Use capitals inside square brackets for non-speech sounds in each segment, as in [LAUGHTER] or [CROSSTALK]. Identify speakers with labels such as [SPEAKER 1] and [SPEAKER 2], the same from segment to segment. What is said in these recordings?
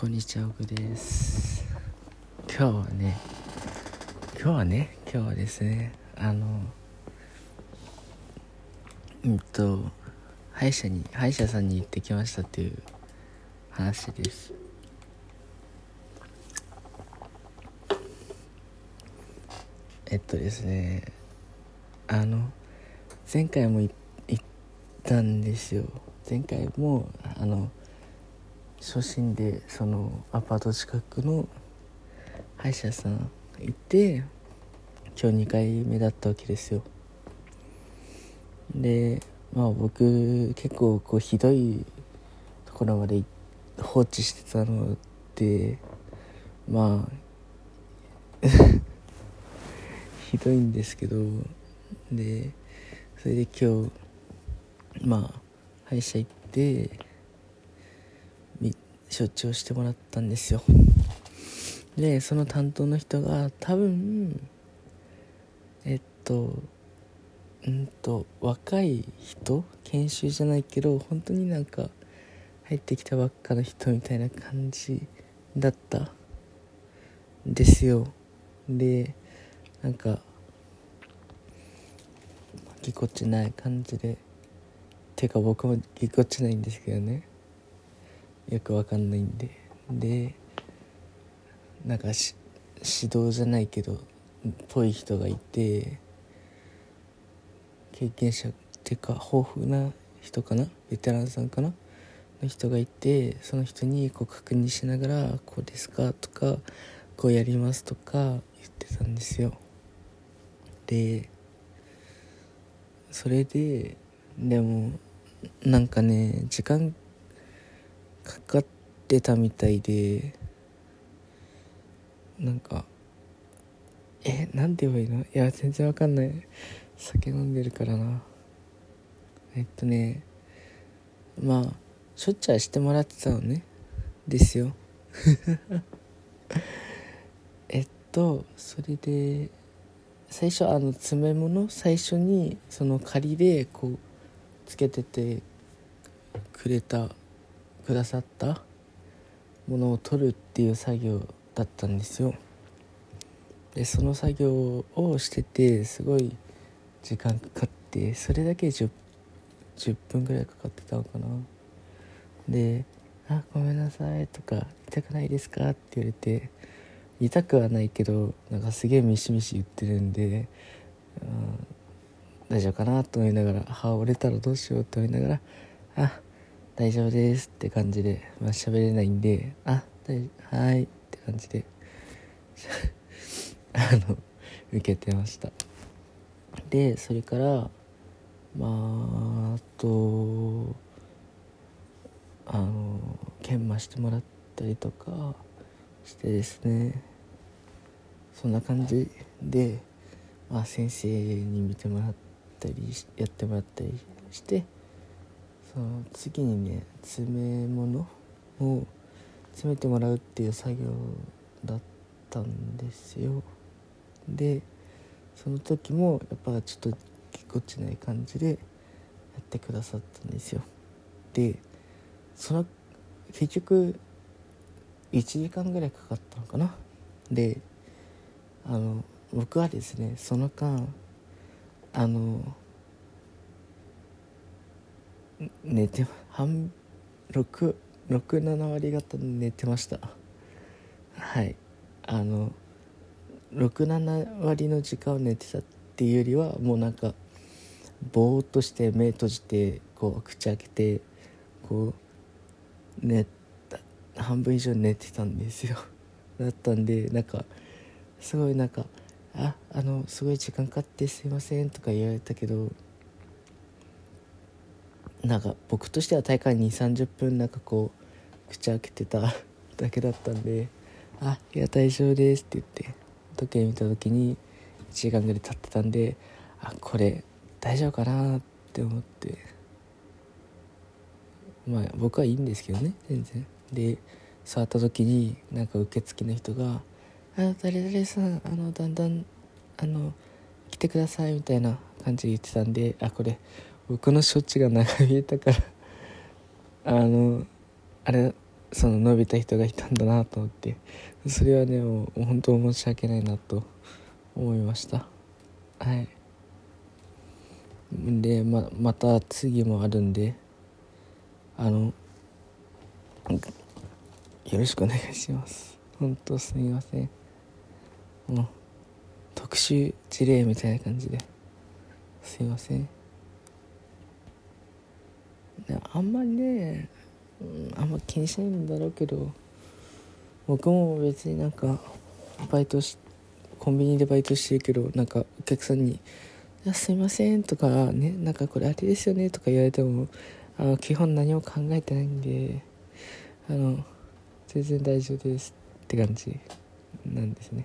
[SPEAKER 1] こんにちは、奥です。今日はね、今日はね、今日はですね、あの、うんと、歯医者に、歯医者さんに行ってきましたっていう話です。えっとですね、あの、前回も行ったんですよ。前回も、あの、初心でそのアパート近くの歯医者さん行って今日2回目だったわけですよ。でまあ僕結構こうひどいところまで放置してたのでまあ [LAUGHS] ひどいんですけどでそれで今日まあ歯医者行って処置をしてもらったんですよ。でその担当の人が多分えっとうんと若い人？研修じゃないけど本当になんか入ってきたばっかの人みたいな感じだった。んですよ。でなんかぎこちない感じで。てか僕もぎこちないんですけどね。よくわかんないんで。でなんか指導じゃないけどっぽい人がいて経験者っていうか豊富な人かな？ベテランさんかな？の人がいてその人にこう確認しながら「こうですか?」とか「こうやります」とか言ってたんですよ。でそれででもなんかね時間かかってたみたいでなんかえなんて言えばいいの？いや全然わかんない。酒飲んでるからな。えっとねまあしょっちゅうしてもらってたのね。ですよ。[LAUGHS] えっとそれで最初あの詰め物？最初にその仮でこうつけててくれたくださった？ものを取るっていう作業だったんですよ。でその作業をしててすごい時間かかってそれだけ 10, 10分ぐらいかかってたのかな。で「あごめんなさい」とか「痛くないですか?」って言われて痛くはないけどなんかすげえミシミシ言ってるんで、うん、大丈夫かな？と思いながら歯折れたらどうしよう？と思いながら「あ大丈夫ですって感じで、まあ、喋れないんで、あ、はいって感じで [LAUGHS] あの、受けてました。で、それから、まあ、あと、あの、研磨してもらったりとかしてですね、そんな感じで、まあ、先生に見てもらったり、やってもらったりして、その次にね詰め物を詰めてもらうっていう作業だったんですよ。でその時もやっぱちょっとぎこちない感じでやってくださったんですよ。でその結局1時間ぐらいかかったのかな。であの僕はですねその間あの寝て半67割方寝てました。はい。あの67割の時間を寝てたっていうよりはもうなんかぼーっとして目閉じてこう口開けてこう寝半分以上寝てたんですよ。[LAUGHS] だったんでなんかすごいなんか「ああのすごい時間かかってすいません」とか言われたけどなんか僕としては大会2 3 0分なんかこう口開けてただけだったんで「あいや大丈夫です」って言って時計見た時に1時間ぐらい経ってたんであこれ大丈夫かなって思って。まあ僕はいいんですけどね全然。で触った時になんか受付の人が「あ誰々さんあのだんだんあの来てください」みたいな感じで言ってたんであこれ僕の処置が長引いたからあのあれその伸びた人がいたんだなと思ってそれはねもう本当申し訳ないなと思いました。はい。でままた次もあるんであのよろしくお願いします。本当すみません。もう特殊事例みたいな感じで。すいません。あんまりね、うん、あんま気にしないんだろうけど僕も別になんかバイトしコンビニでバイトしてるけどなんかお客さんに「いやすいません」とかねなんかこれあれですよねとか言われてもあの基本何も考えてないんであの全然大丈夫ですって感じなんですね。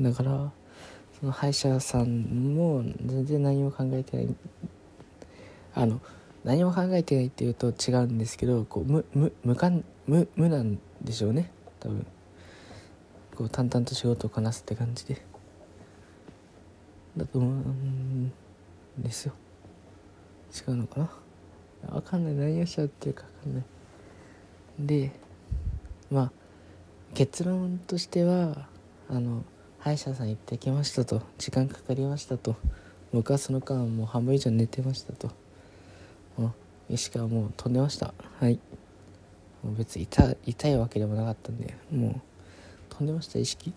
[SPEAKER 1] だからその歯医者さんも全然何も考えてないあの何も考えてないっていうと違うんですけどこう無無無感無無なんでしょうね。多分。こう淡々と仕事をこなすって感じで。だと思うんですよ。違うのかな？分かんない。何をしちゃってるか分かんない。でまあ結論としてはあの歯医者さん行ってきましたと。時間かかりましたと。僕はその間もう半分以上寝てましたと。意識はもう飛んでました。はい。もう別に痛痛いわけでもなかったんでもう飛んでました意識。っ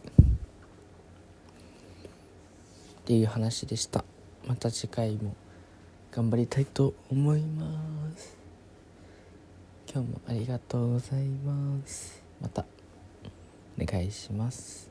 [SPEAKER 1] ていう話でした。また次回も頑張りたいと思います。今日もありがとうございます。またお願いします。